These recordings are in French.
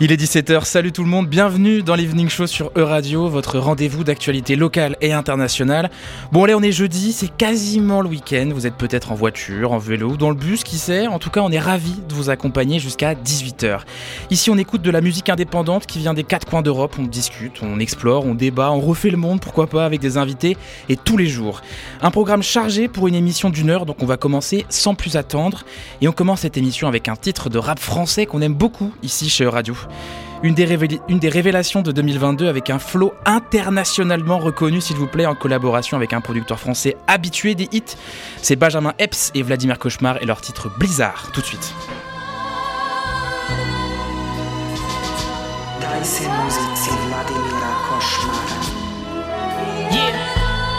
Il est 17h, salut tout le monde, bienvenue dans l'Evening Show sur E-Radio, votre rendez-vous d'actualité locale et internationale. Bon allez, on est jeudi, c'est quasiment le week-end, vous êtes peut-être en voiture, en vélo dans le bus, qui sait, en tout cas on est ravis de vous accompagner jusqu'à 18h. Ici on écoute de la musique indépendante qui vient des quatre coins d'Europe, on discute, on explore, on débat, on refait le monde, pourquoi pas, avec des invités, et tous les jours. Un programme chargé pour une émission d'une heure, donc on va commencer sans plus attendre, et on commence cette émission avec un titre de rap français qu'on aime beaucoup ici chez E-Radio. Une des, une des, révélations de 2022 avec un flow internationalement reconnu, s'il vous plaît, en collaboration avec un producteur français habitué des hits. C'est Benjamin Epps et Vladimir Cauchemar et leur titre Blizzard, tout de suite. Yeah,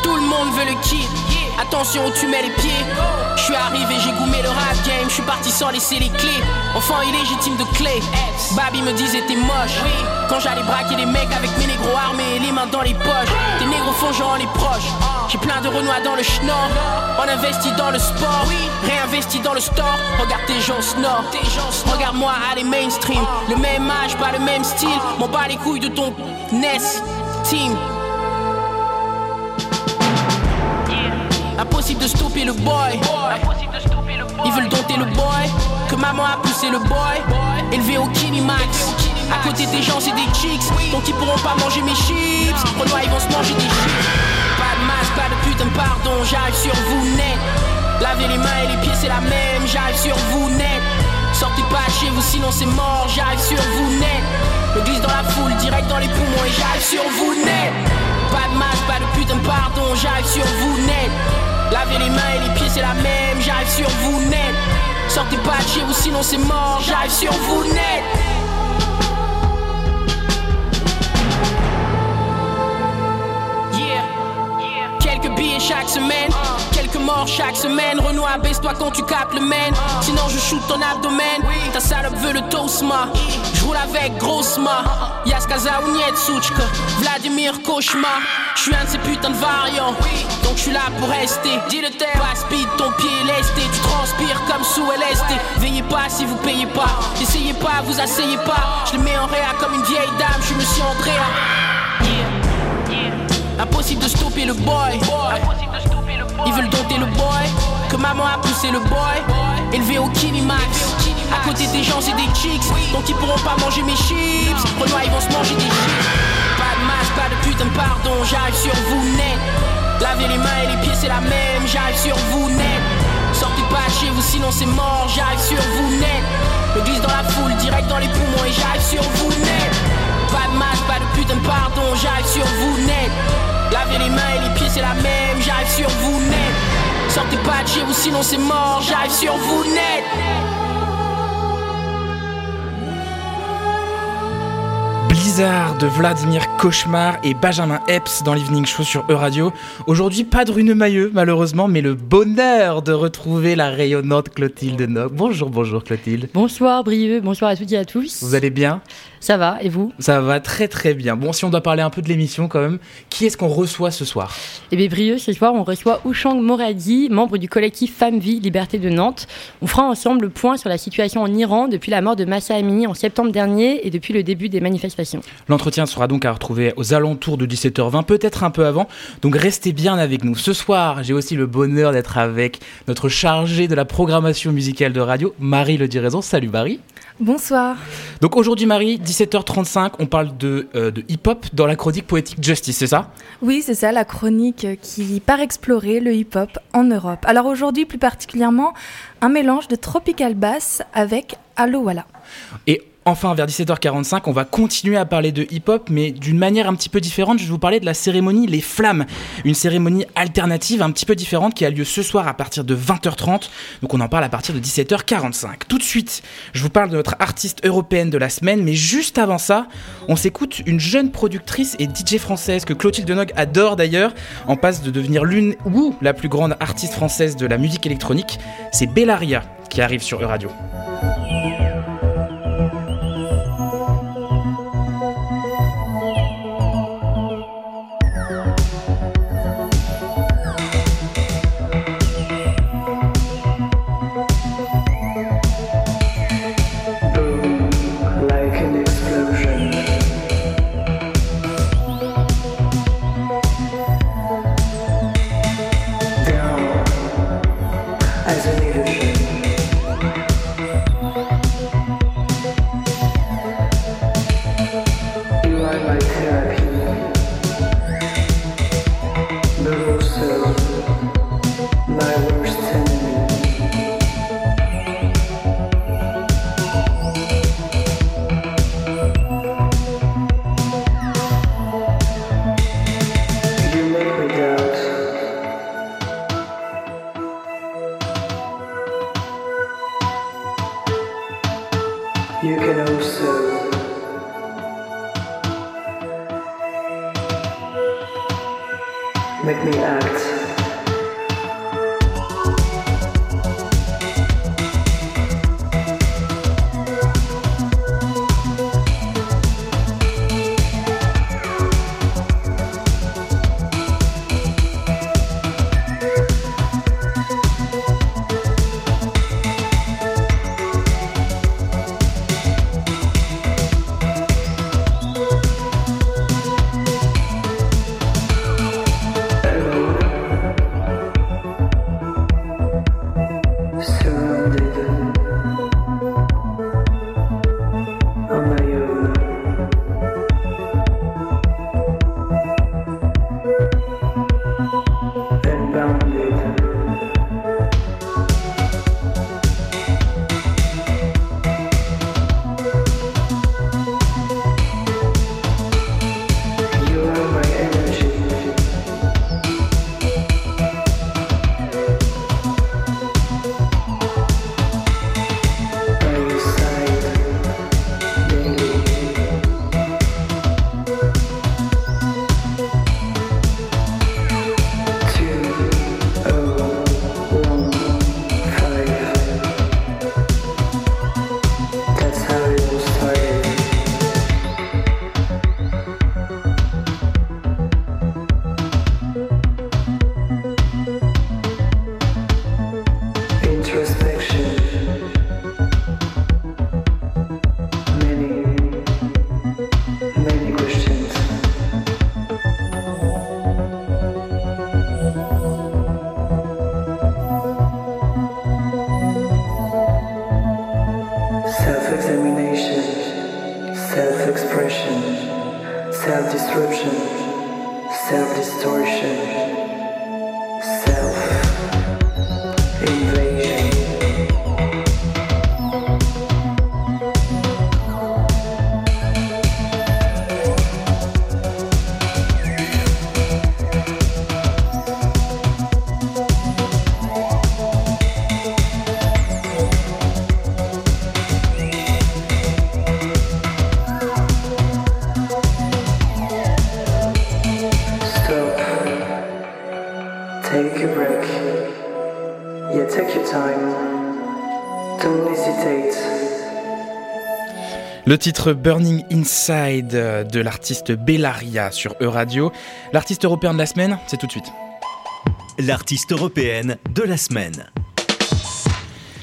tout le monde veut le kid. Attention où tu mets les pieds. Je suis arrivé, j'ai goumé le rap game. Je suis parti sans laisser les clés. Enfant illégitime de clé. Baby me disait t'es moche. Quand j'allais braquer les mecs avec mes négros armés les mains dans les poches. Tes négros font genre les proches. J'ai plein de renois dans le schnorr. On investit dans le sport. Réinvesti dans le store. Regarde tes gens snore. Regarde-moi aller mainstream. Le même âge, pas le même style. M'en bats les couilles de ton NES. Team. Impossible de stopper le boy. Ils veulent dompter le boy. Que maman a poussé le boy. Élevé au Kinimax. À côté des gens, c'est des chicks. Donc ils pourront pas manger mes chips. Renoir, ils vont se manger des chips. Pas de masque, pas de putain pardon. J'arrive sur vous net. Lavez les mains et les pieds, c'est la même. J'arrive sur vous net. Sortez pas chez vous, sinon c'est mort. J'arrive sur vous net. Me glisse dans la foule, direct dans les poumons et j'arrive sur vous net. Pas de masque, pas de putain pardon. J'arrive sur vous net. Lavez les mains et les pieds, c'est la même. J'arrive sur vous net. Sortez pas de chez vous, sinon c'est mort. J'arrive sur vous net. Yeah. Quelques billets chaque semaine. Quelques morts chaque semaine. Renoir, baisse-toi quand tu capes le main. Sinon, je shoot ton abdomen. Ta salope veut le tosma. Je roule avec grossement. Yaskaza ou Nietsuchka. Vladimir Cauchemar. Je suis un de ces putains de variants. Donc je suis là pour rester. Dis le terre. Pas speed, ton pied est lesté. Tu transpires comme sous LSD. Veillez pas si vous payez pas. Essayez pas, vous asseyez pas. Je le mets en réa comme une vieille dame. Je suis monsieur Andrea. Impossible de stopper le boy. Ils veulent dompter le boy. Que maman a poussé le boy. Élevé au Kinimax. À côté des gens, c'est des chicks. Donc ils pourront pas manger mes chips. Renoir, ils vont se manger des chips. Pas de masque, pas de putain de pardon. J'arrive sur vous net. Lavez les mains et les pieds, c'est la même. J'arrive sur vous net. Sortez pas chez vous, sinon c'est mort. J'arrive sur vous net. Me glisse dans la foule, direct dans les poumons et j'arrive sur vous net. Pas de masque, pas de putain de pardon. J'arrive sur vous net. Lavez les mains et les pieds, c'est la même. J'arrive sur vous net. Sortez pas de chez vous, sinon c'est mort. J'arrive sur vous net. Blizzard de Vladimir Cauchemar et Benjamin Epps dans l'Evening Show sur E-Radio. Aujourd'hui, pas de Rune Mailleux, malheureusement, mais le bonheur de retrouver la rayonnante Clotilde Nock. Bonjour, bonjour Clotilde. Bonsoir Brieux, bonsoir à toutes et à tous. Vous allez bien? Ça va, et vous? Ça va très très bien. Bon, si on doit parler un peu de l'émission quand même, qui est-ce qu'on reçoit ce soir? Eh bien Brieux, ce soir, on reçoit Ouchang Moradi, membre du collectif Femmes Vie Liberté de Nantes. On fera ensemble le point sur la situation en Iran depuis la mort de Massa Amini en septembre dernier et depuis le début des manifestations. L'entretien sera donc à retrouver aux alentours de 17h20, peut-être un peu avant. Donc restez bien avec nous. Ce soir, j'ai aussi le bonheur d'être avec notre chargée de la programmation musicale de radio, Marie Le Diraison. Salut Marie. Bonsoir. Donc aujourd'hui, Marie, 17h35, on parle de, euh, de hip-hop dans la chronique poétique Justice, c'est ça? Oui, c'est ça, la chronique qui part explorer le hip-hop en Europe. Alors aujourd'hui, plus particulièrement, un mélange de tropical bass avec Allo Walla. Et Enfin, vers 17h45, on va continuer à parler de hip-hop, mais d'une manière un petit peu différente. Je vais vous parler de la cérémonie Les Flammes, une cérémonie alternative un petit peu différente qui a lieu ce soir à partir de 20h30. Donc on en parle à partir de 17h45. Tout de suite, je vous parle de notre artiste européenne de la semaine, mais juste avant ça, on s'écoute une jeune productrice et DJ française que Clotilde Nog adore d'ailleurs, en passe de devenir l'une ou la plus grande artiste française de la musique électronique. C'est Bellaria qui arrive sur E-Radio. like as unusual. Le titre Burning Inside de l'artiste Bellaria sur E-Radio. L'artiste européen de la semaine, c'est tout de suite. L'artiste européenne de la semaine.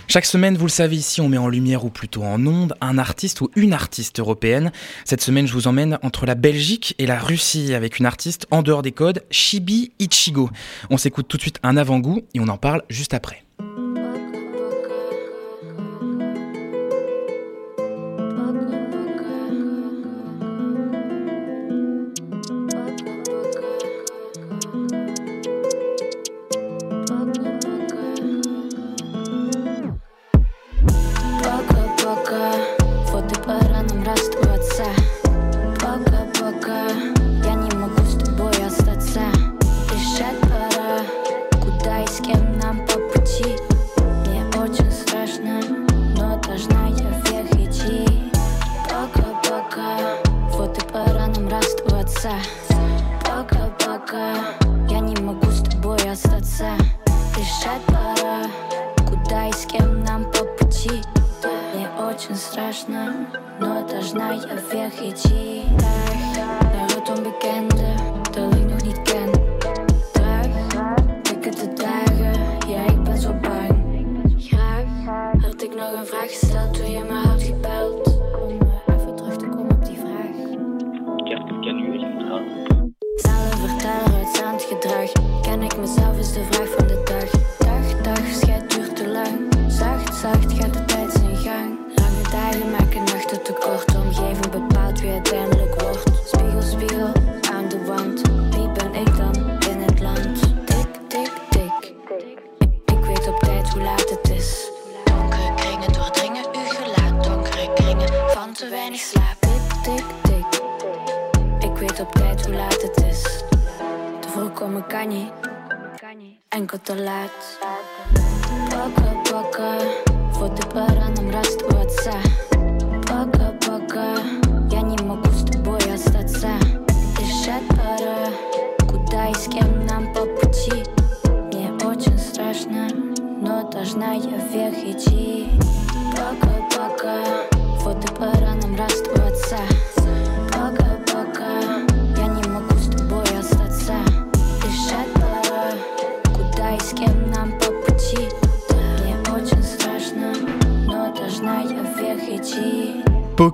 Chaque semaine, vous le savez ici, on met en lumière ou plutôt en onde un artiste ou une artiste européenne. Cette semaine, je vous emmène entre la Belgique et la Russie avec une artiste en dehors des codes, Shibi Ichigo. On s'écoute tout de suite un avant-goût et on en parle juste après. сто Пока-пока, вот и пора нам расставаться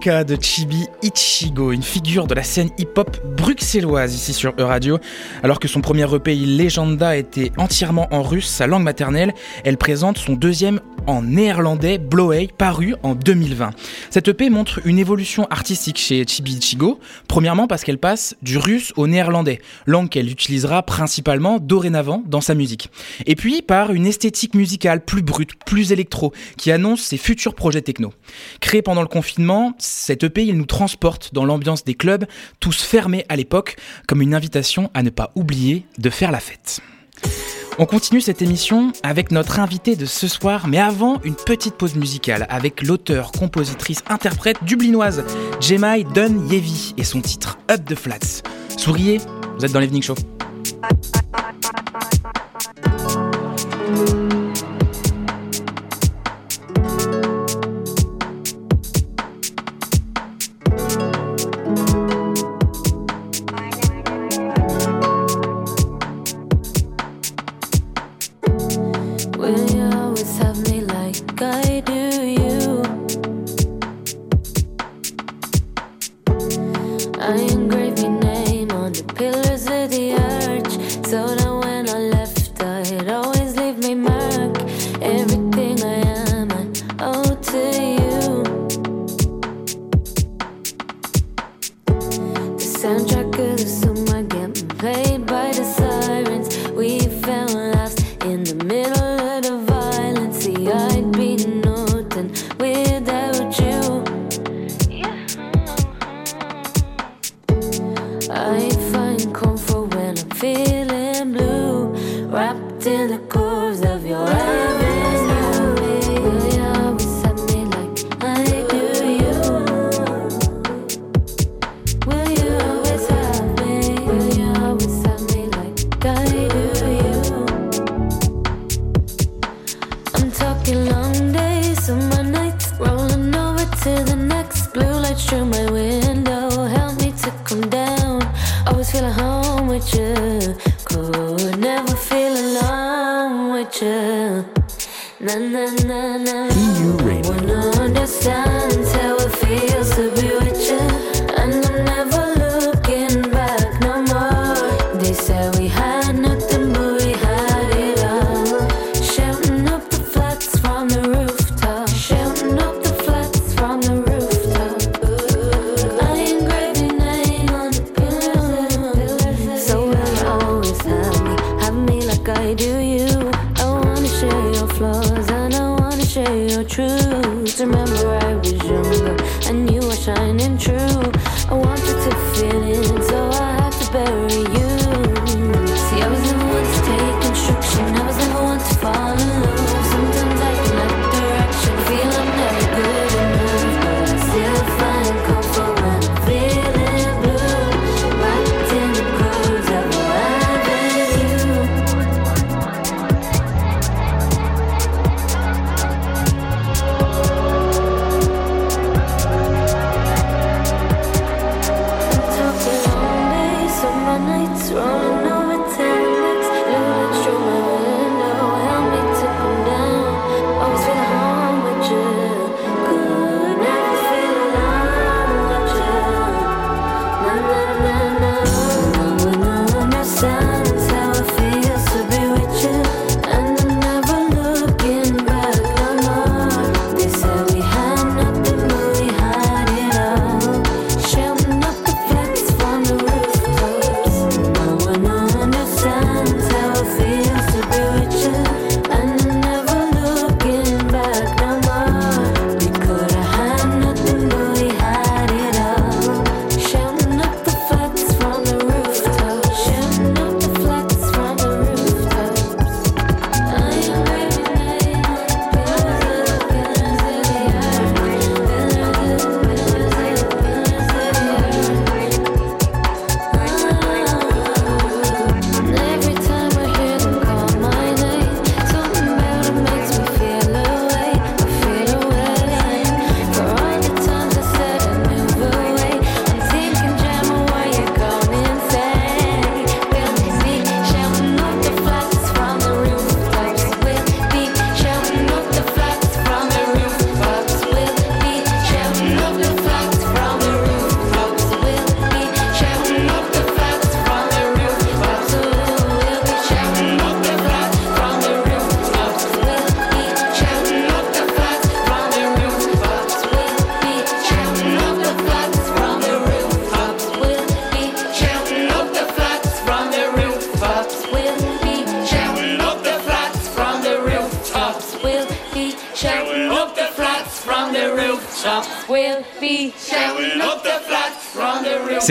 De Chibi Ichigo, une figure de la scène hip-hop bruxelloise ici sur E-Radio. Alors que son premier EP Legenda était entièrement en russe, sa langue maternelle, elle présente son deuxième en néerlandais Blowey, paru en 2020. Cette EP montre une évolution artistique chez Chibi Ichigo, premièrement parce qu'elle passe du russe au néerlandais, langue qu'elle utilisera principalement dorénavant dans sa musique. Et puis par une esthétique musicale plus brute, plus électro, qui annonce ses futurs projets techno. Créée pendant le confinement, cette EP, nous transporte dans l'ambiance des clubs, tous fermés à l'époque, comme une invitation à ne pas oublier de faire la fête. On continue cette émission avec notre invité de ce soir, mais avant, une petite pause musicale avec l'auteur, compositrice, interprète dublinoise, Jemai Dunn Yevi, et son titre Up the Flats. Souriez, vous êtes dans l'Evening Show.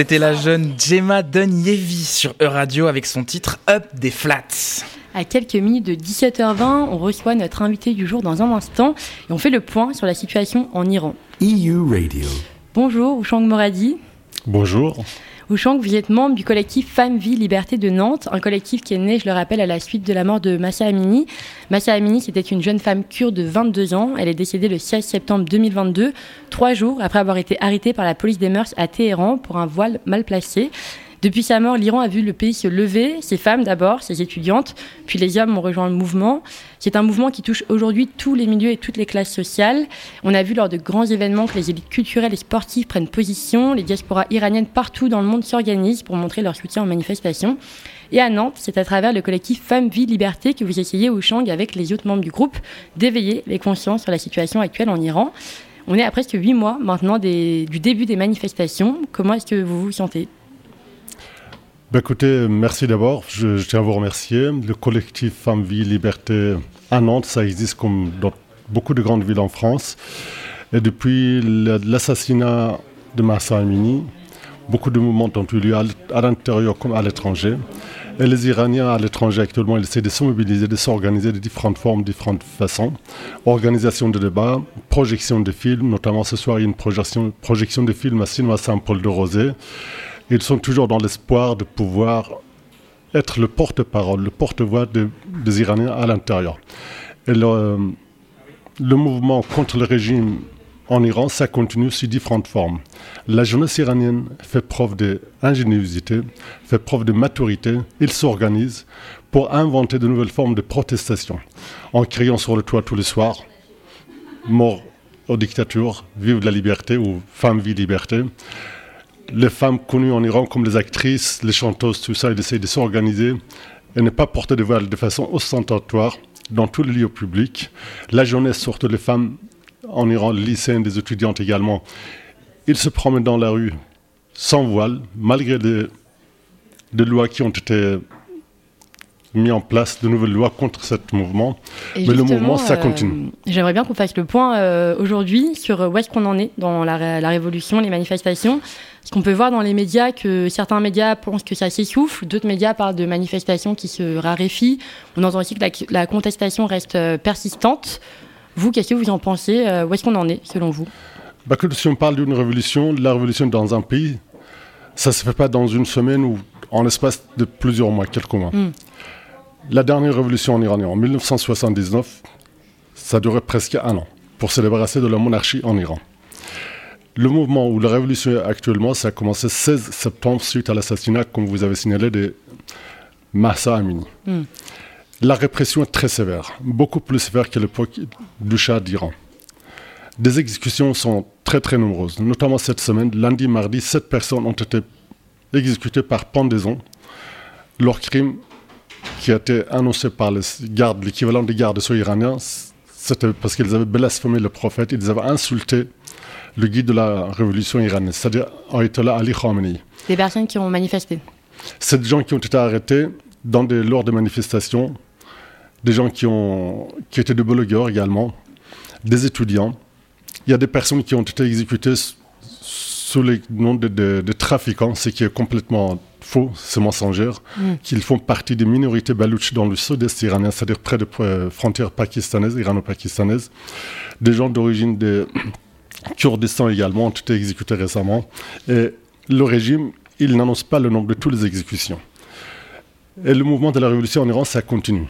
C'était la jeune Gemma Dunyevi sur E-Radio avec son titre Up des Flats. À quelques minutes de 17h20, on reçoit notre invité du jour dans un instant et on fait le point sur la situation en Iran. EU Radio. Bonjour, Ouchang Moradi. Bonjour. Vous êtes membre du collectif Femmes, Vie, Liberté de Nantes, un collectif qui est né, je le rappelle, à la suite de la mort de Massa Amini. Massa Amini, c'était une jeune femme kurde de 22 ans. Elle est décédée le 16 septembre 2022, trois jours après avoir été arrêtée par la police des mœurs à Téhéran pour un voile mal placé. Depuis sa mort, l'Iran a vu le pays se lever, ses femmes d'abord, ses étudiantes, puis les hommes ont rejoint le mouvement. C'est un mouvement qui touche aujourd'hui tous les milieux et toutes les classes sociales. On a vu lors de grands événements que les élites culturelles et sportives prennent position, les diasporas iraniennes partout dans le monde s'organisent pour montrer leur soutien aux manifestations. Et à Nantes, c'est à travers le collectif Femmes, Vie, Liberté que vous essayez au Shang avec les autres membres du groupe d'éveiller les consciences sur la situation actuelle en Iran. On est à presque huit mois maintenant du début des manifestations. Comment est-ce que vous vous sentez? Bah, écoutez, merci d'abord. Je, tiens à vous remercier. Le collectif Femmes, Vie, Liberté à Nantes, ça existe comme dans beaucoup de grandes villes en France. Et depuis la- l'assassinat de Massa Amini, beaucoup de mouvements ont eu lieu à l'intérieur comme à l'étranger. Et les Iraniens à l'étranger actuellement, ils essaient de se mobiliser, de s'organiser de différentes formes, différentes façons. Organisation de débats, projection de films, notamment ce soir il y a une projection, projection de films à Cinéma Saint-Paul de Rosé. Ils sont toujours dans l'espoir de pouvoir être le porte-parole, le porte-voix de- des Iraniens à l'intérieur. Le, le mouvement contre le régime en Iran, ça continue sous différentes formes. La jeunesse iranienne fait preuve d'ingéniosité, fait preuve de maturité. Ils s'organisent pour inventer de nouvelles formes de protestation, en criant sur le toit tous les soirs mort aux dictatures, vive la liberté ou femme vie liberté. Les femmes connues en Iran comme les actrices, les chanteuses, tout ça, ils essayent de s'organiser et ne pas porter de voile de façon ostentatoire dans tous les lieux publics. La jeunesse, surtout les femmes en Iran, les lycéennes, des étudiantes également, ils se promènent dans la rue sans voile, malgré des lois qui ont été mises en place, de nouvelles lois contre ce mouvement. Et Mais le mouvement, ça euh, continue. J'aimerais bien qu'on fasse le point euh, aujourd'hui sur euh, où est-ce qu'on en est dans la, ré- la révolution, les manifestations. Parce qu'on peut voir dans les médias que certains médias pensent que ça s'essouffle, d'autres médias parlent de manifestations qui se raréfient. On entend aussi que la, la contestation reste persistante. Vous, qu'est-ce que vous en pensez Où est-ce qu'on en est, selon vous? Bah, que si on parle d'une révolution, la révolution dans un pays, ça ne se fait pas dans une semaine ou en l'espace de plusieurs mois, quelques mois. Mm. La dernière révolution en Iran, en 1979, ça durait presque un an pour se débarrasser de la monarchie en Iran. Le mouvement ou la révolution actuellement, ça a commencé 16 septembre suite à l'assassinat, comme vous avez signalé, de Massa Amini. Mm. La répression est très sévère, beaucoup plus sévère qu'à l'époque du Shah d'Iran. Des exécutions sont très très nombreuses, notamment cette semaine, lundi, mardi, sept personnes ont été exécutées par pendaison. Leur crime, qui a été annoncé par les gardes, l'équivalent des gardes sceaux iraniens, c'était parce qu'ils avaient blasphémé le prophète, ils avaient insulté le guide de la révolution iranienne, c'est-à-dire Ayatollah Ali Khamenei. Des personnes qui ont manifesté. C'est des gens qui ont été arrêtés dans des, lors des manifestations, des gens qui, ont, qui étaient des blogueurs également, des étudiants. Il y a des personnes qui ont été exécutées sous le nom de, de- de trafiquants, ce qui est complètement faux, c'est mensonger, Mm. qu'ils font partie des minorités balouches dans le sud-est iranien, c'est-à-dire près des euh, frontières pakistanaises, irano-pakistanaises. Des gens d'origine de Kurdistan également ont été exécutés récemment. Et le régime, il n'annonce pas le nombre de toutes les exécutions. Et le mouvement de la révolution en Iran, ça continue.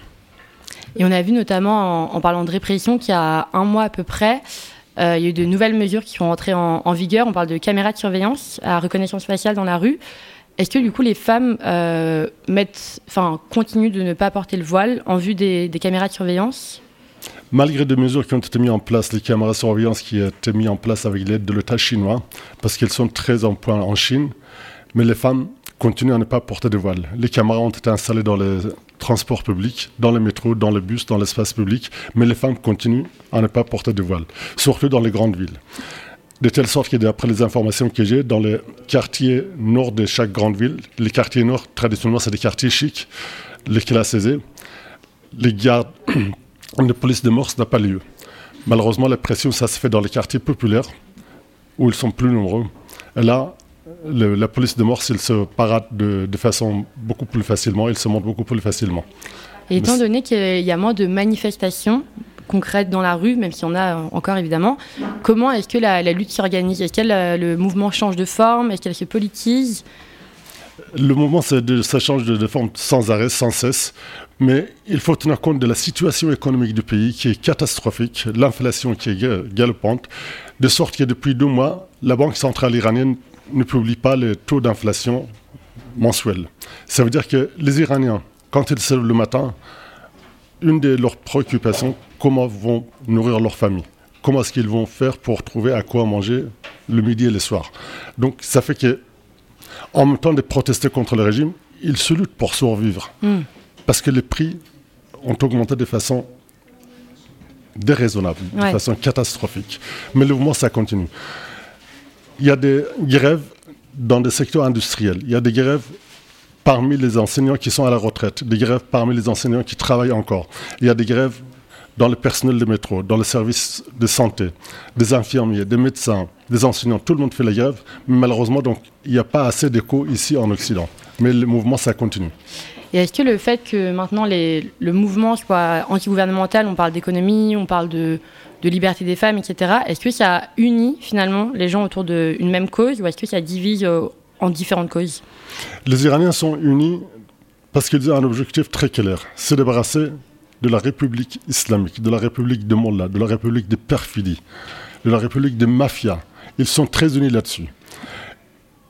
Et on a vu notamment, en, en parlant de répression, qu'il y a un mois à peu près, euh, il y a eu de nouvelles mesures qui sont entrées en, en vigueur. On parle de caméras de surveillance à reconnaissance faciale dans la rue. Est-ce que du coup les femmes euh, mettent, enfin, continuent de ne pas porter le voile en vue des, des caméras de surveillance? Malgré des mesures qui ont été mises en place, les caméras de surveillance qui ont été mises en place avec l'aide de l'État chinois, parce qu'elles sont très en point en Chine, mais les femmes continuent à ne pas porter de voile. Les caméras ont été installées dans les transports publics, dans les métros, dans les bus, dans l'espace public, mais les femmes continuent à ne pas porter de voile, surtout dans les grandes villes. De telle sorte que, d'après les informations que j'ai, dans les quartiers nord de chaque grande ville, les quartiers nord, traditionnellement, c'est des quartiers chics, les classes aisées, les gardes de police de mœurs n'a pas lieu. Malheureusement, la pression, ça se fait dans les quartiers populaires, où ils sont plus nombreux. Et là, le- la police de Morse, il se parade de, de façon beaucoup plus facilement, il se montre beaucoup plus facilement. Et étant donné qu'il y a moins de manifestations concrètes dans la rue, même s'il y en a euh, encore évidemment, comment est-ce que la, lutte s'organise? Est-ce que la- le mouvement change de forme? Est-ce qu'elle se politise? Le mouvement, ça change de, de forme sans arrêt, sans cesse. Mais il faut tenir compte de la situation économique du pays qui est catastrophique, l'inflation qui est ga- galopante, de sorte que depuis deux mois, la Banque centrale iranienne ne publie pas les taux d'inflation mensuels. Ça veut dire que les Iraniens, quand ils se lèvent le matin, une de leurs préoccupations, comment vont nourrir leur famille Comment est-ce qu'ils vont faire pour trouver à quoi manger le midi et le soir Donc ça fait que en même temps de protester contre le régime, ils se luttent pour survivre. Mm. Parce que les prix ont augmenté de façon déraisonnable, de façon catastrophique. Mais le mouvement, ça continue. Il y a des grèves dans des secteurs industriels. Il y a des grèves parmi les enseignants qui sont à la retraite, des grèves parmi les enseignants qui travaillent encore. Il y a des grèves dans le personnel de métro, dans les services de santé, des infirmiers, des médecins, des enseignants. Tout le monde fait la grève. Mais malheureusement, donc, il n'y a pas assez d'écho ici en Occident. Mais le mouvement, ça continue. Et est-ce que le fait que maintenant les- le mouvement soit anti-gouvernemental, on parle d'économie, on parle de, de liberté des femmes, etc., est-ce que ça unit finalement les gens autour d'une même cause ou est-ce que ça divise euh, en différentes causes? Les Iraniens sont unis parce qu'ils ont un objectif très clair. C'est débarrasser de la République islamique, de la République de Mollah, de la République de perfidie, de la République de mafia. Ils sont très unis là-dessus.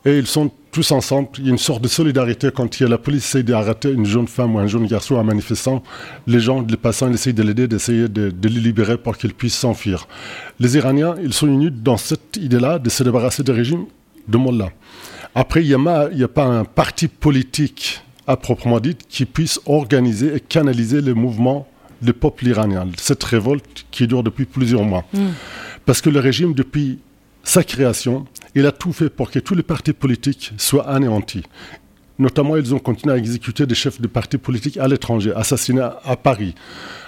Et ils sont tous ensemble. Il y a une sorte de solidarité quand il y a la police essaie d'arrêter une jeune femme ou un jeune garçon, un manifestant. Les gens, les passants, essayent de l'aider, d'essayer de, de le libérer pour qu'il puisse s'enfuir. Les Iraniens, ils sont unis dans cette idée-là de se débarrasser du régime de Mollah. Après, il n'y a, a pas un parti politique à proprement dit qui puisse organiser et canaliser le mouvement du peuple iranien, cette révolte qui dure depuis plusieurs mois. Parce que le régime, depuis sa création, il a tout fait pour que tous les partis politiques soient anéantis. Notamment, ils ont continué à exécuter des chefs de partis politiques à l'étranger, assassinés à- à Paris,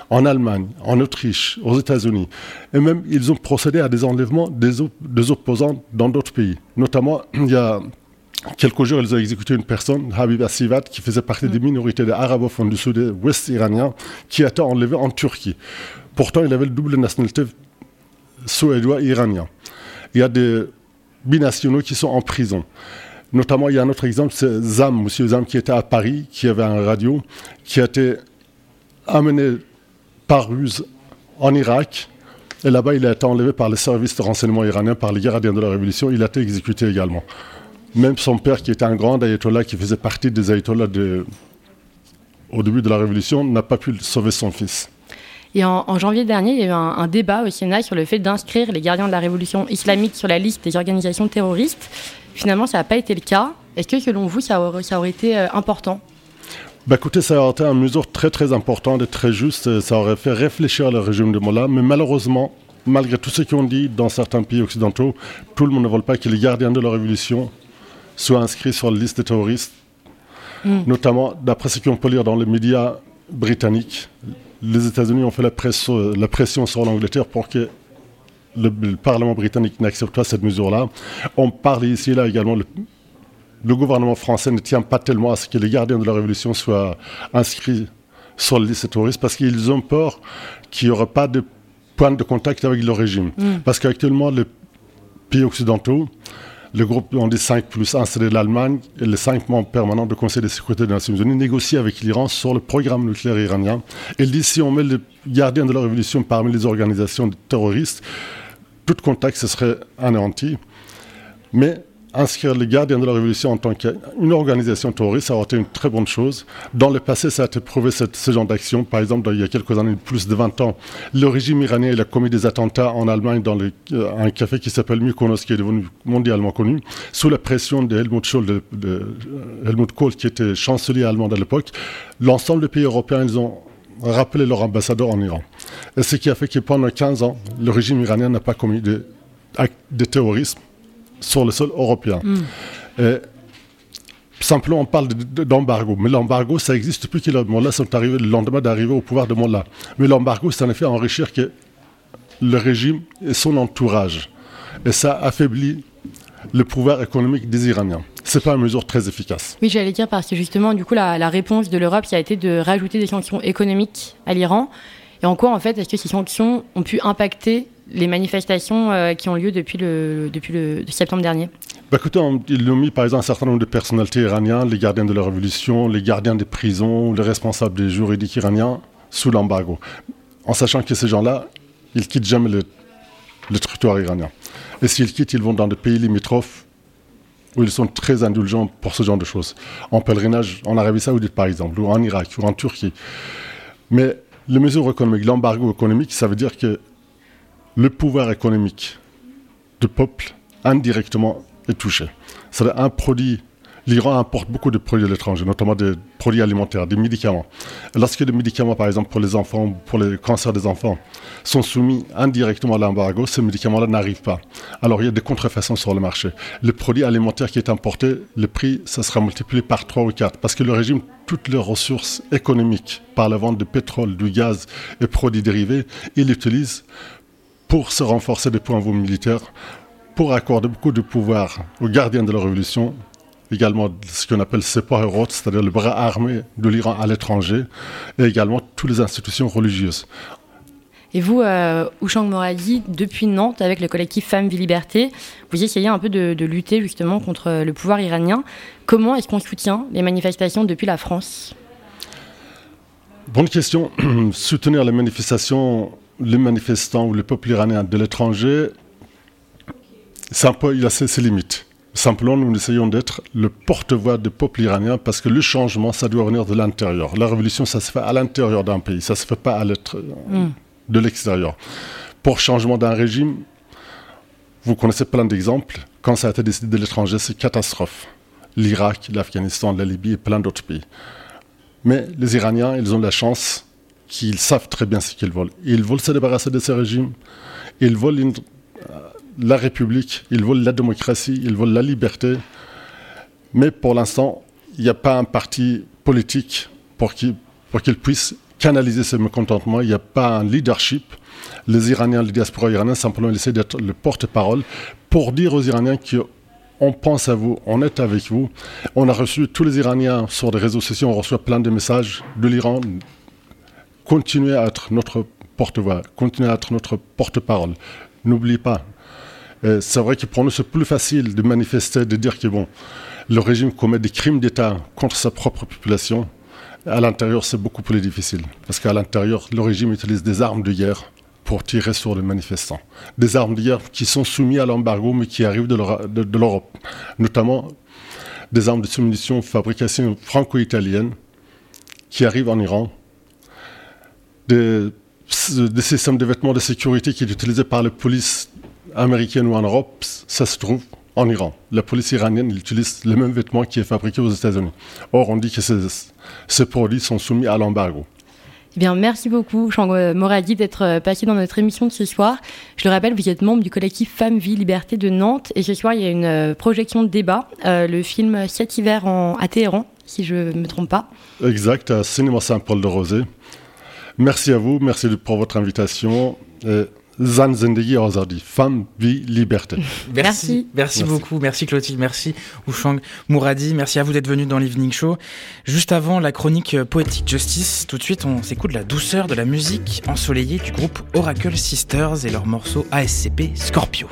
en Allemagne, en Autriche, aux États-Unis. Et même, ils ont procédé à des enlèvements des, op- des opposants dans d'autres pays. Notamment, il y a quelques jours, ils ont exécuté une personne, Habib Assivat, qui faisait partie des minorités des arabophones du sud-ouest iranien, qui a été enlevé en Turquie. Pourtant, il avait le double nationalité suédois et iranien. Il y a des binationaux qui sont en prison. Notamment, il y a un autre exemple, c'est Zam, monsieur Zam, qui était à Paris, qui avait un radio, qui a été amené par ruse en Irak. Et là-bas, il a été enlevé par les services de renseignement iraniens, par les gardiens de la révolution. Il a été exécuté également. Même son père, qui était un grand ayatollah, qui faisait partie des ayatollahs de- au début de la révolution, n'a pas pu sauver son fils. Et en, en janvier dernier, il y a eu un, un débat au Sénat sur le fait d'inscrire les gardiens de la révolution islamique sur la liste des organisations terroristes. Finalement, ça n'a pas été le cas. Est-ce que selon vous, ça aurait, ça aurait été euh, important? Bah écoutez, ça aurait été une mesure très très importante et très juste. Ça aurait fait réfléchir le régime de Mollah. Mais malheureusement, malgré tout ce qu'on dit dans certains pays occidentaux, tout le monde ne veut pas que les gardiens de la révolution soient inscrits sur la liste des terroristes. Notamment, d'après ce qu'on peut lire dans les médias britanniques, les États-Unis ont fait la, presse- la pression sur l'Angleterre pour que le, le Parlement britannique n'accepte pas cette mesure-là. On parle ici et là également, le, le gouvernement français ne tient pas tellement à ce que les gardiens de la Révolution soient inscrits sur la liste terroriste parce qu'ils ont peur qu'il n'y aurait pas de point de contact avec le régime. Parce qu'actuellement, les pays occidentaux, le groupe, on dit 5 plus 1, c'est l'Allemagne et les 5 membres permanents du Conseil de sécurité des Nations Unies négocient avec l'Iran sur le programme nucléaire iranien. Ils disent si on met les gardiens de la Révolution parmi les organisations terroristes, tout contact ce serait anéanti. Mais inscrire les gardiens de la Révolution en tant qu'une organisation terroriste, ça aurait été une très bonne chose. Dans le passé, ça a été prouvé cette- ce genre d'action. Par exemple, il y a quelques années, plus de 20 ans, le régime iranien a commis des attentats en Allemagne dans euh, un café qui s'appelle Mykonos, qui est devenu mondialement connu, sous la pression de Helmut euh, Kohl, qui était chancelier allemand à l'époque. L'ensemble des pays européens, ils ont rappelé leur ambassadeur en Iran. Et ce qui a fait que pendant 15 ans, le régime iranien n'a pas commis de, de terrorisme sur le sol européen. Et simplement, on parle de- de- d'embargo. Mais l'embargo, ça existe depuis que les Mollahs sont arrivés, le lendemain d'arriver au pouvoir de Mollah. Mais l'embargo, c'est en effet enrichir que le régime et son entourage. Et ça affaiblit le pouvoir économique des Iraniens. C'est pas une mesure très efficace. Oui, j'allais dire parce que justement, du coup, la, la réponse de l'Europe, ça a été de rajouter des sanctions économiques à l'Iran. Et en quoi, en fait, est-ce que ces sanctions ont pu impacter les manifestations euh, qui ont lieu depuis le, depuis le septembre dernier Bah, écoutez, ils ont mis par exemple un certain nombre de personnalités iraniennes, les gardiens de la révolution, les gardiens des prisons, les responsables juridiques iraniens, sous l'embargo. En sachant que ces gens-là, ils quittent jamais le, le territoire iranien. Et s'ils quittent, ils vont dans des pays limitrophes où ils sont très indulgents pour ce genre de choses. En pèlerinage en Arabie Saoudite, par exemple, ou en Irak, ou en Turquie. Mais les mesures économiques, l'embargo économique, ça veut dire que le pouvoir économique du peuple, indirectement, est touché. C'est un produit. L'Iran importe beaucoup de produits de l'étranger, notamment des produits alimentaires, des médicaments. Lorsque les médicaments, par exemple, pour les enfants, pour les cancers des enfants, sont soumis indirectement à l'embargo, ces médicaments-là n'arrivent pas. Alors il y a des contrefaçons sur le marché. Le produit alimentaire qui est importé, le prix, ça sera multiplié par 3 ou 4, parce que le régime, toutes les ressources économiques, par la vente de pétrole, du gaz et produits dérivés, il l'utilise pour se renforcer des points de vue militaires, pour accorder beaucoup de pouvoir aux gardiens de la révolution, également ce qu'on appelle Separerot, c'est-à-dire le bras armé de l'Iran à l'étranger, et également toutes les institutions religieuses. Et vous, euh, Ouchang Moradi, depuis Nantes, avec le collectif Femmes Vie Liberté, vous essayez un peu de, de lutter justement contre le pouvoir iranien. Comment est-ce qu'on soutient les manifestations depuis la France? Bonne question. Soutenir les manifestations, les manifestants ou le peuple iranien de l'étranger, il a ses, ses limites. Simplement, nous essayons d'être le porte-voix du peuple iranien parce que le changement, ça doit venir de l'intérieur. La révolution, ça se fait à l'intérieur d'un pays, ça se fait pas à l'être, de l'extérieur. Pour changement d'un régime, vous connaissez plein d'exemples. Quand ça a été décidé de l'étranger, c'est catastrophe. L'Irak, l'Afghanistan, la Libye et plein d'autres pays. Mais les Iraniens, ils ont la chance qu'ils savent très bien ce qu'ils veulent. Ils veulent se débarrasser de ce régime. Ils veulent euh, la République, ils veulent la démocratie, ils veulent la liberté. Mais pour l'instant, il n'y a pas un parti politique pour qu'il pour qu'il puisse canaliser ce mécontentement. Il n'y a pas un leadership. Les Iraniens, les diasporas iraniens, simplement, ils essaient d'être le porte-parole pour dire aux Iraniens qu'on pense à vous, on est avec vous. On a reçu tous les Iraniens sur les réseaux sociaux, on reçoit plein de messages de l'Iran. Continuez à être notre porte-voix, continuez à être notre porte-parole. N'oubliez pas. Euh, C'est vrai que pour nous, c'est plus facile de manifester, de dire que bon, le régime commet des crimes d'État contre sa propre population. À l'intérieur, c'est beaucoup plus difficile. Parce qu'à l'intérieur, le régime utilise des armes de guerre pour tirer sur les manifestants. Des armes de guerre qui sont soumises à l'embargo, mais qui arrivent de l'Euro- de- de l'Europe. Notamment des armes de submunition fabrication franco-italienne qui arrivent en Iran. Des, des systèmes de vêtements de sécurité qui sont utilisés par la police américaine ou en Europe, ça se trouve en Iran. La police iranienne utilise le même vêtement qui est fabriqué aux États-Unis. Or, on dit que ces, ces produits sont soumis à l'embargo. Eh bien, merci beaucoup, Ouchang euh, Moradi, d'être euh, passé dans notre émission de ce soir. Je le rappelle, vous êtes membre du collectif Femmes, Vie, Liberté de Nantes. Et ce soir, il y a une euh, projection de débat, euh, le film Cet hiver en, à Téhéran, si je ne me trompe pas. Exact, à Cinéma Saint-Paul de Rosé. Merci à vous, merci pour votre invitation. Et Zan Zendegi Azadi, femme, vie, liberté. Merci, Merci. beaucoup, merci Clotilde, merci Ouchang Mouradi, merci à vous d'être venu dans l'Evening Show. Juste avant la chronique euh, Poetic Justice, tout de suite on s'écoute la douceur de la musique ensoleillée du groupe Oracle Sisters et leur morceau ASCP Scorpio.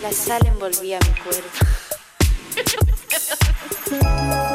La sal envolvía mi cuerpo.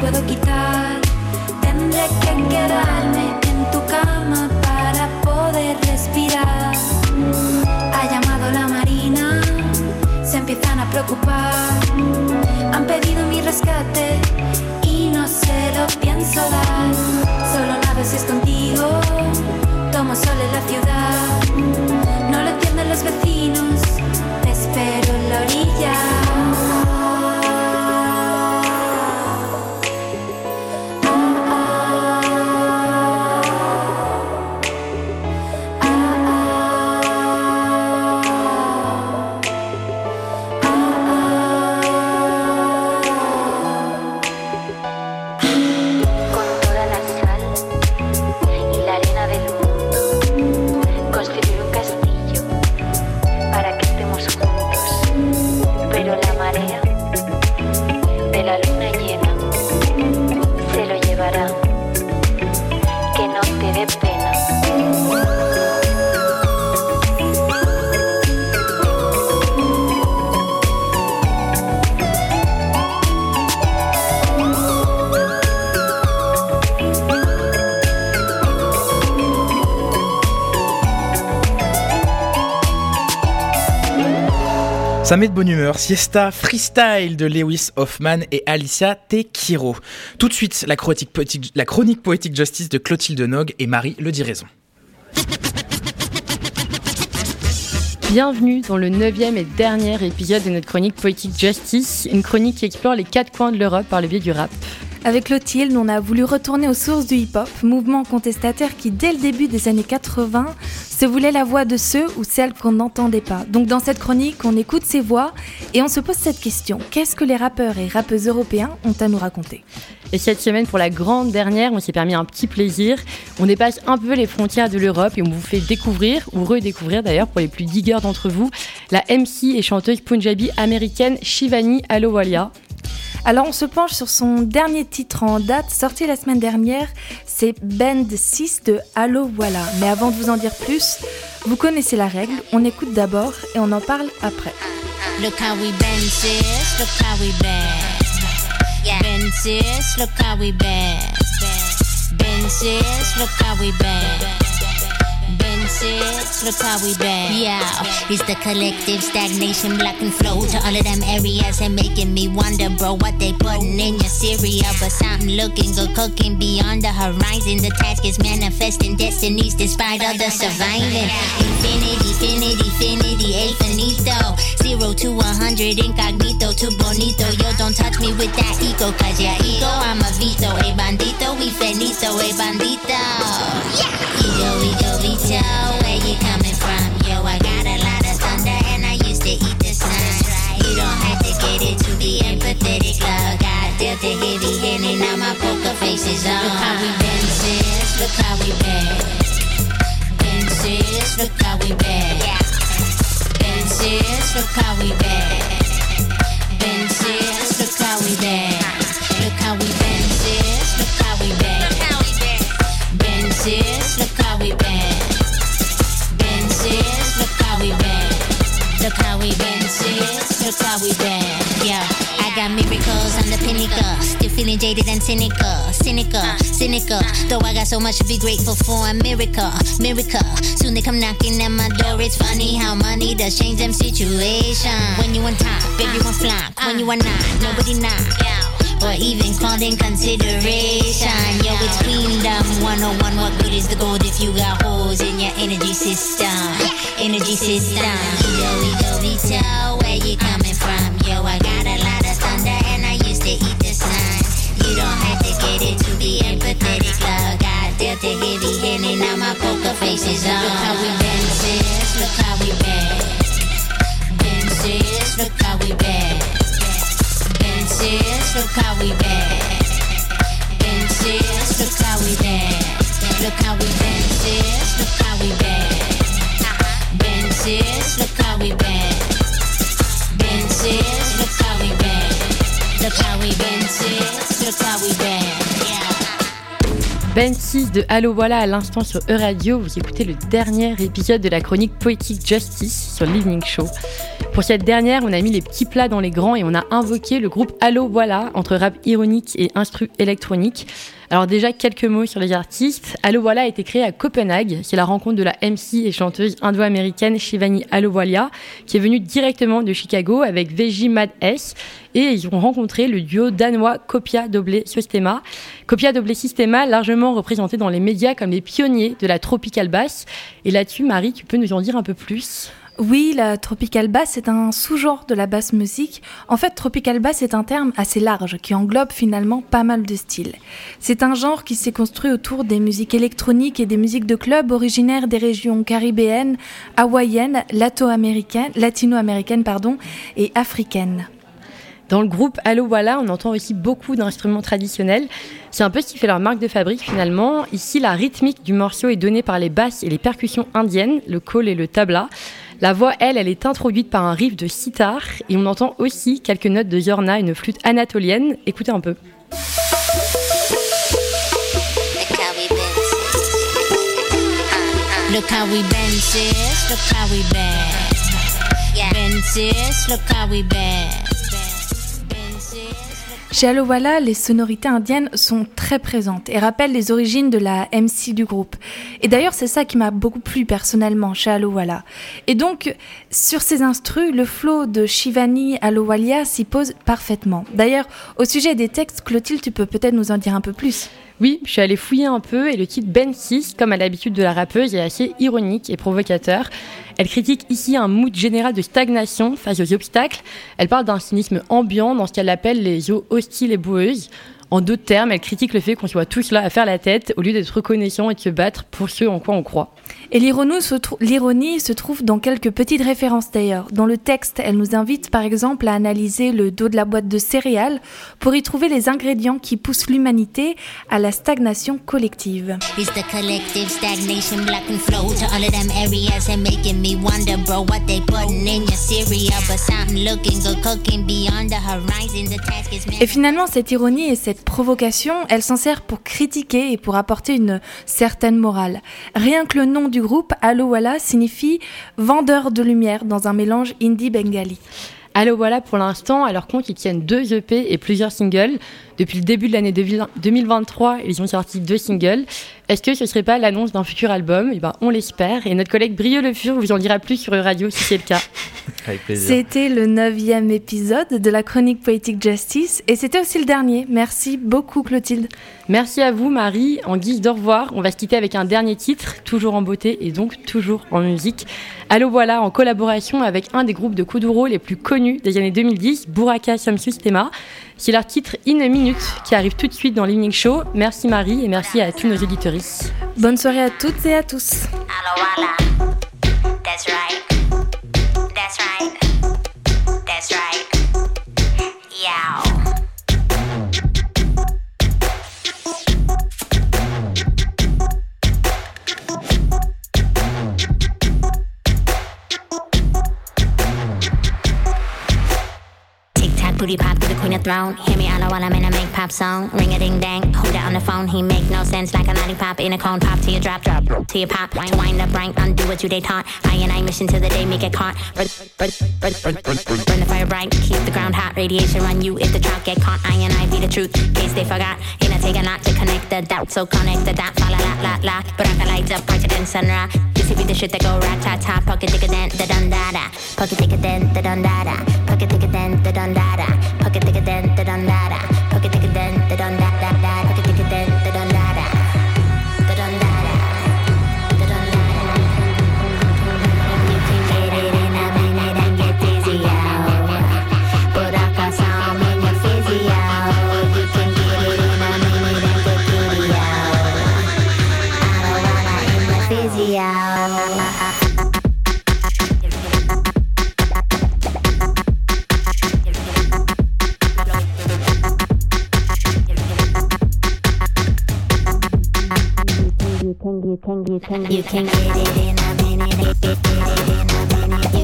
puedo quitar. Tendré que quedarme en tu cama para poder respirar. Ha llamado la marina, se empiezan a preocupar. Han pedido mi rescate y no se lo pienso dar. Solo nada si es contigo, tomo sol en la ciudad. No lo entienden los vecinos, te espero en la orilla. Ça met de bonne humeur. Siesta Freestyle de Lewis Hoffman et Alicia Tekiro. Tout de suite, la chronique poétique, poétique justice de Clotilde Nog et Marie Le Diraison. Bienvenue dans le neuvième et dernier épisode de notre chronique Poetic Justice, une chronique qui explore les quatre coins de l'Europe par le biais du rap. Avec Clotilde, on a voulu retourner aux sources du hip-hop, mouvement contestataire qui, dès le début des années 80, se voulait la voix de ceux ou celles qu'on n'entendait pas. Donc dans cette chronique, on écoute ces voix et on se pose cette question. Qu'est-ce que les rappeurs et rappeuses européens ont à nous raconter? Et cette semaine, pour la grande dernière, on s'est permis un petit plaisir. On dépasse un peu les frontières de l'Europe et on vous fait découvrir, ou redécouvrir d'ailleurs pour les plus diggers d'entre vous, la MC et chanteuse punjabi américaine Shivani Alowalia. Alors on se penche sur son dernier titre en date, sorti la semaine dernière, c'est Band 6 de Allo Voilà. Mais avant de vous en dire plus, vous connaissez la règle, on écoute d'abord et on en parle après. Sis. Look how we bend. Yeah, it's the collective stagnation blocking flow to all of them areas and making me wonder, bro, what they putting in your cereal. But something looking good, cooking beyond the horizon. The task is manifesting destinies despite all the surviving. Infinity, infinity, infinity, a finito. Zero to a hundred, incognito, too bonito. Yo, don't touch me with that ego, cause your ego, I'm a veto. A bandito, we finito, a bandito. Yeah! Ego, ego, veto. Dealt a heavy hand and now my poker face faces on. Look how we sis. Look how we. Been sis. Look how we. Been sis. Look how we. Been sis. Look how we been. Cynical, cynical, cynical. Though I got so much to be grateful for. A miracle, miracle. Soon they come knocking at my door. It's funny how money does change them situations. When you on top, everyone flock. When you are not, nobody not. Or even called in consideration. Yo, it's Queendom 101. What good is the gold if you got holes in your energy system? Energy system. Yo, we go, we tell where you coming from. Be empathetic, love. God dealt a heavy hand and now my poker face is on. Look how we been, sis. Look how we been. Been, sis. Look how we been. Been, sis. Look how we been. Been, sis. Look how we been. Look how we been, sis. Look how we been. Been, sis. Look how we been. Been, sis. Look how we been. Look how we been, sis. Look how we been. 6 de Allo Voilà à l'instant sur E-Radio. Vous écoutez le dernier épisode de la chronique Poetic Justice sur l'Evening Show. Pour cette dernière, on a mis les petits plats dans les grands et on a invoqué le groupe Allo Voilà entre rap ironique et instru électronique. Alors déjà quelques mots sur les artistes. Allo Voilà a été créé à Copenhague. C'est la rencontre de la MC et chanteuse indo-américaine Shivani Alowalia qui est venue directement de Chicago avec VJ Mad S et ils ont rencontré le duo danois Copia Doble Systema. Copia Doble Systema, largement représenté dans les médias comme les pionniers de la tropical bass. Et là-dessus, Marie, tu peux nous en dire un peu plus? Oui, la tropical bass est un sous-genre de la basse musique. En fait, tropical bass est un terme assez large qui englobe finalement pas mal de styles. C'est un genre qui s'est construit autour des musiques électroniques et des musiques de club originaires des régions caribéennes, hawaïennes, latino-américaines pardon, et africaines. Dans le groupe Allo Voilà, on entend aussi beaucoup d'instruments traditionnels. C'est un peu ce qui fait leur marque de fabrique finalement. Ici, la rythmique du morceau est donnée par les basses et les percussions indiennes, le col et le tabla. La voix, elle, elle est introduite par un riff de sitar et on entend aussi quelques notes de Yorna, une flûte anatolienne. Écoutez un peu. Look how we. Look how we. Chez Voilà, les sonorités indiennes sont très présentes et rappellent les origines de la MC du groupe. Et d'ailleurs, c'est ça qui m'a beaucoup plu personnellement chez Voilà. Et donc, sur ces instrus, le flow de Shivani Alowalia s'y pose parfaitement. D'ailleurs, au sujet des textes, Clotilde, tu peux peut-être nous en dire un peu plus? Oui, je suis allée fouiller un peu et le titre Ben 6, comme à l'habitude de la rappeuse, est assez ironique et provocateur. Elle critique ici un mood général de stagnation face aux obstacles. Elle parle d'un cynisme ambiant dans ce qu'elle appelle les eaux hostiles et boueuses. En d'autres termes, elle critique le fait qu'on soit tous là à faire la tête au lieu d'être reconnaissants et de se battre pour ce en quoi on croit. Et l'ironie se, trou- se trouve dans quelques petites références d'ailleurs. Dans le texte, elle nous invite par exemple à analyser le dos de la boîte de céréales pour y trouver les ingrédients qui poussent l'humanité à la stagnation collective. Et finalement, cette ironie et cette provocation, elle s'en sert pour critiquer et pour apporter une certaine morale. Rien que le nom du groupe, Allo Walla, signifie vendeur de lumière dans un mélange indie-bengali. Allo voilà pour l'instant, à leur compte, ils tiennent deux EP et plusieurs singles. Depuis le début de l'année 2023, ils ont sorti deux singles. Est-ce que ce serait pas l'annonce d'un futur album? Eh ben, on l'espère. Et notre collègue Brieux Le Fur vous en dira plus sur Radio si c'est le cas. Avec plaisir. C'était le neuvième épisode de la chronique Poetic Justice et c'était aussi le dernier. Merci beaucoup Clotilde. Merci à vous, Marie. En guise de revoir, on va se quitter avec un dernier titre, toujours en beauté et donc toujours en musique. Allo voilà, en collaboration avec un des groupes de Kuduro les plus connus des années 2010, Buraka Som Systema. C'est leur titre In a Minute qui arrive tout de suite dans l'Evening Show. Merci Marie et merci à tous nos auditeurs. Bonne soirée à toutes et à tous. That's right. That's right. That's right. Yow. Booty pop to the queen of throne. Hear me all while I'm in a make pop song. Ring a ding dang, hold it on the phone. He make no sense like a lollipop in a cone. Pop till you drop, drop, till you pop. Wind, wind up, rank, undo what you they taught. I and I mission till the day make it caught. Burn, burn, burn, burn, burn, burn, burn the fire bright. Keep the ground hot. Radiation run you if the trap get caught. I and I be the truth. Case they forgot. Ain't I take a lot to connect the dots. So connect the dot. La la la la. But I can light up brighter than sunrise. This be the shit that go rat tat tat. Pocket a dent, da dun da da. Pocket a dent, da dun da da. Pocket a dent, da dun da da. Pocket a dent, da dun da da. Pocket a dent, da dun da da da. Pocket dick a can, you can, you can, get it in a minute. You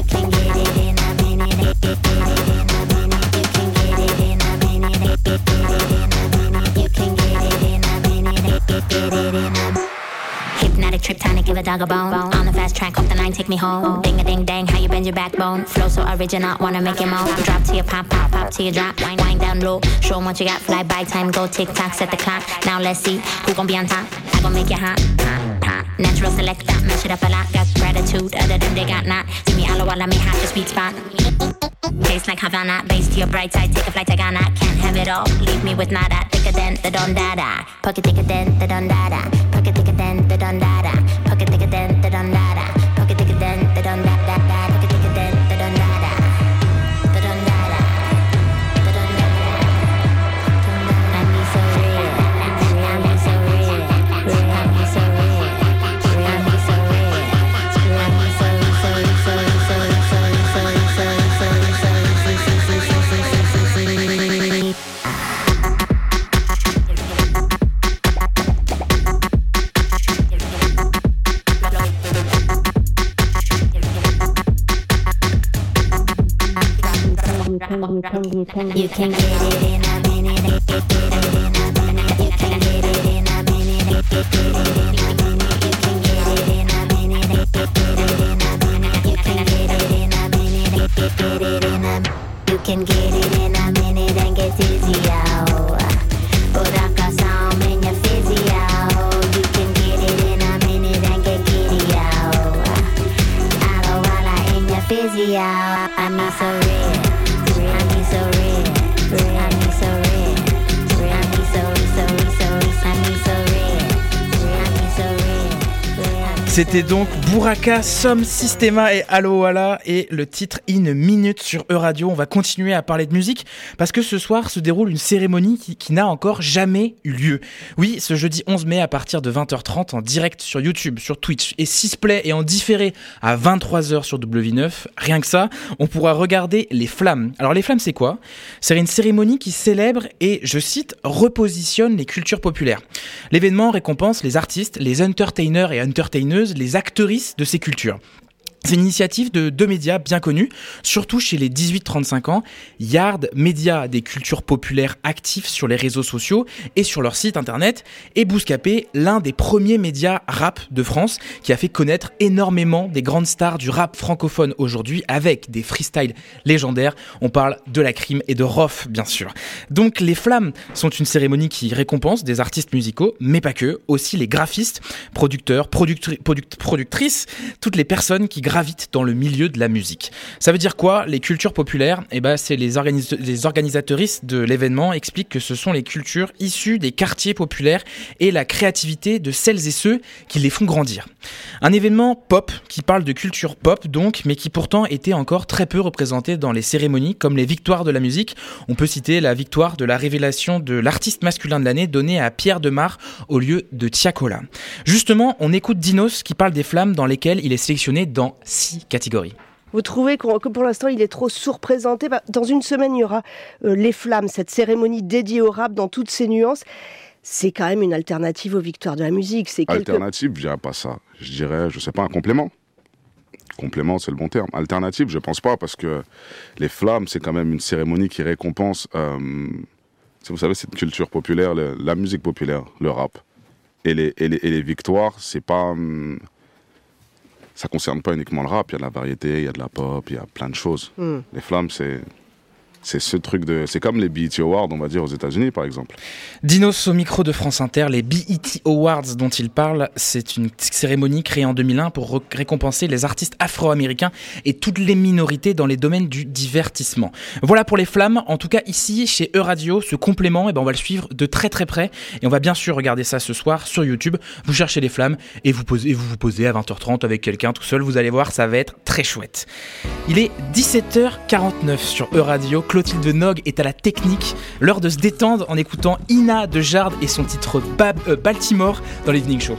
can get it in a minute. Get it in. You can get it in. You can get it in. Hypnotic trip, trying to give a dog a bone. On the fast track, off the line, take me home. Ding a ding dang, how you bend your backbone. Flow so original, wanna make it moan. Drop to your pop, pop, pop to your drop. Wind, wind down low. Show 'em what you got. Fly by time, go tick tock, set the clock. Now let's see who gon' be on top. I gon' make you hot. Natural selector, mash it up a lot. Got gratitude, other than they got not. See me all while I may have the sweet spot. Taste like Havana, base to your bright side, take a flight to Ghana. Can't have it all, leave me with nada. Thicker than the don dada. Pocket thicker than the don dada. Pocket thicker than the don dada. Pocket thicker than the don dada. shaking. C'était donc Buraka, Somme, Systema et Allo Walla et le titre In Minute sur E-Radio. On va continuer à parler de musique parce que ce soir se déroule une cérémonie qui, n'a encore jamais eu lieu. Oui, ce jeudi 11 mai à partir de 20h30 en direct sur YouTube, sur Twitch et Sisplay et en différé à 23h sur W9. Rien que ça, on pourra regarder les flammes. Alors les flammes c'est quoi? C'est une cérémonie qui célèbre et, je cite, repositionne les cultures populaires. L'événement récompense les artistes, les entertainers et entertaineuses, les actrices de ces cultures. C'est une initiative de deux médias bien connus, surtout chez les 18-35 ans, Yard, média des cultures populaires actifs sur les réseaux sociaux et sur leur site internet, et Bouscapé, l'un des premiers médias rap de France, qui a fait connaître énormément des grandes stars du rap francophone aujourd'hui avec des freestyles légendaires. On parle de la crime et de Rof, bien sûr. Donc les Flammes sont une cérémonie qui récompense des artistes musicaux, mais pas que, aussi les graphistes, producteurs, productri- product- productrices, toutes les personnes qui gravitent dans le milieu de la musique. Ça veut dire quoi? Les cultures populaires Eh ben, c'est les, organis- de l'événement expliquent que ce sont les cultures issues des quartiers populaires et la créativité de celles et ceux qui les font grandir. Un événement pop qui parle de culture pop donc, mais qui pourtant était encore très peu représenté dans les cérémonies comme les victoires de la musique. On peut citer la victoire de la révélation de l'artiste masculin de l'année donnée à Pierre Demar au lieu de Tiakola. Justement, on écoute Dinos qui parle des flammes dans lesquelles il est sélectionné dans six catégories. Vous trouvez que pour l'instant il est trop sous-représenté Bah, Dans une semaine, il y aura euh, Les Flammes, cette cérémonie dédiée au rap dans toutes ses nuances. C'est quand même une alternative aux victoires de la musique. C'est quelque... Alternative, je dirais pas ça. Je dirais, je sais pas, un complément. complément, c'est le bon terme. Alternative, je pense pas, parce que les flammes, c'est quand même une cérémonie qui récompense, euh, vous savez, cette culture populaire, le- la musique populaire, le rap. Et les, et les, et les victoires, c'est pas. hum, ça concerne pas uniquement le rap, il y a de la variété, il y a de la pop, il y a plein de choses. Hmm. Les flammes, c'est. C'est ce truc de. C'est comme les BET Awards, on va dire, aux États-Unis, par exemple. Dinos au micro de France Inter, les BET Awards dont il parle, c'est une cérémonie créée en 2001 pour ré- récompenser les artistes afro-américains et toutes les minorités dans les domaines du divertissement. Voilà pour les flammes. En tout cas, ici, chez Euradio, ce complément, eh ben, on va le suivre de très très près et on va bien sûr regarder ça ce soir sur YouTube. Vous cherchez les flammes et vous, vous vous posez à 20h30 avec quelqu'un tout seul. Vous allez voir, ça va être très chouette. Il est 17h49 sur Euradio. Clotilde Nog est à la technique. L'heure de se détendre en écoutant Ina de Jard et son titre euh, Baltimore dans l'Evening Show.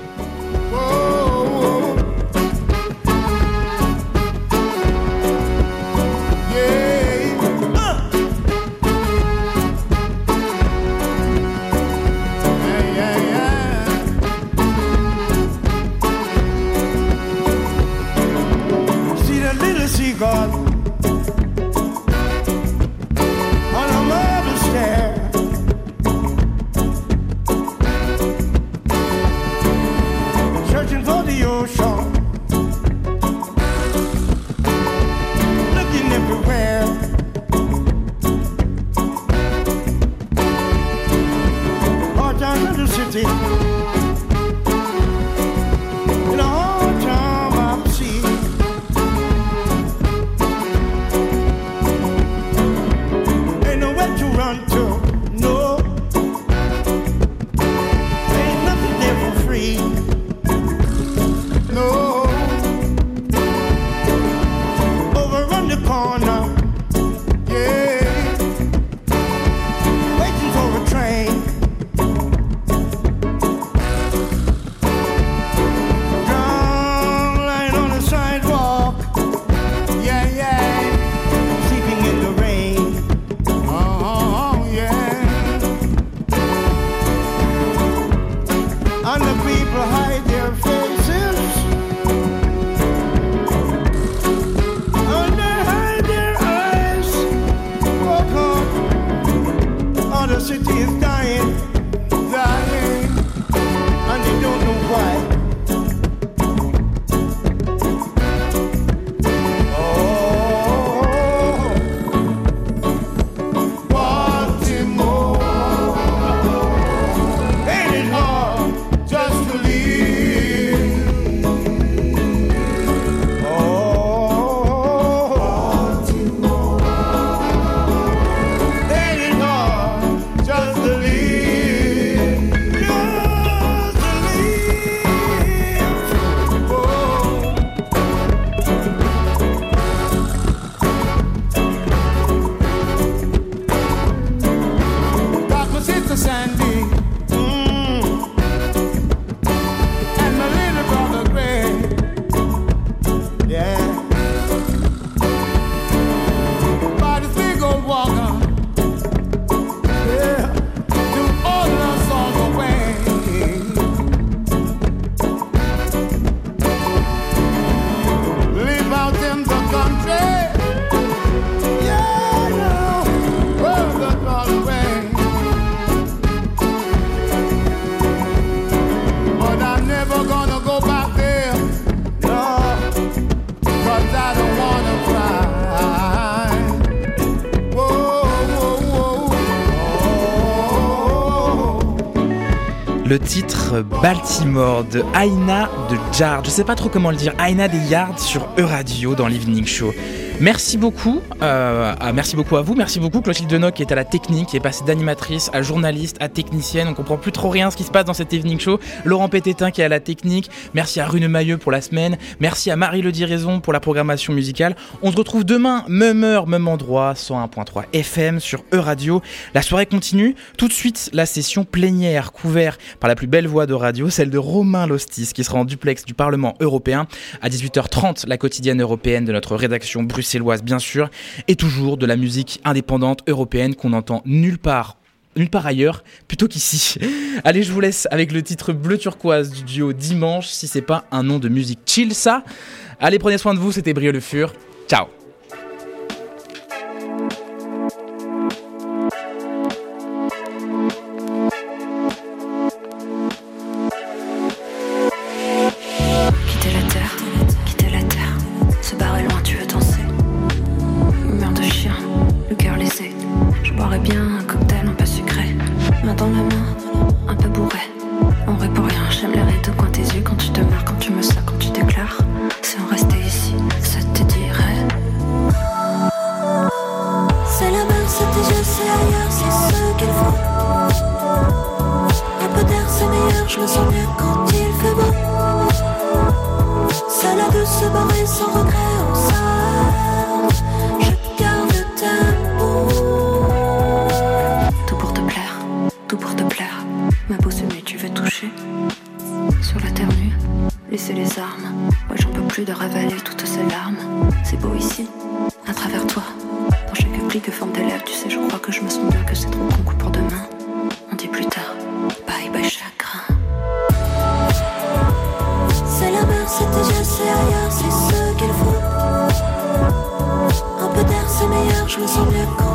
Baltimore de Aina de Jard. Je sais pas trop comment le dire. Aina des Yards sur Euradio dans l'Evening Show. Merci beaucoup, euh, à- merci beaucoup à vous, merci beaucoup Clotilde Denoc qui est à la technique, qui est passée d'animatrice à journaliste, à technicienne, on comprend plus trop rien ce qui se passe dans cet evening show. Laurent Pététin qui est à la technique, merci à Rune Mailleux pour la semaine, merci à Marie Le Diraison pour la programmation musicale. On se retrouve demain, même heure, même endroit, 101.3 FM sur E-Radio. La soirée continue, tout de suite la session plénière couverte par la plus belle voix de radio, celle de Romain Lostis qui sera en duplex du Parlement européen à 18h30, la quotidienne européenne de notre rédaction bruxelloise bien sûr, et toujours de la musique indépendante européenne qu'on n'entend nulle part nulle part ailleurs plutôt qu'ici. Allez, je vous laisse avec le titre bleu turquoise du duo Dimanche, si c'est pas un nom de musique chill ça. Allez, prenez soin de vous, c'était Brio Le Fur. Ciao ces larmes. C'est beau ici, à travers toi. Dans chaque pli que forment tes lèvres, tu sais, je crois que je me sens bien, que c'est trop con pour demain. On dit plus tard, bye bye chagrin. C'est la mer, c'est yeux, c'est ailleurs, c'est ce qu'il faut. Un peu d'air, c'est meilleur, je me sens mieux quand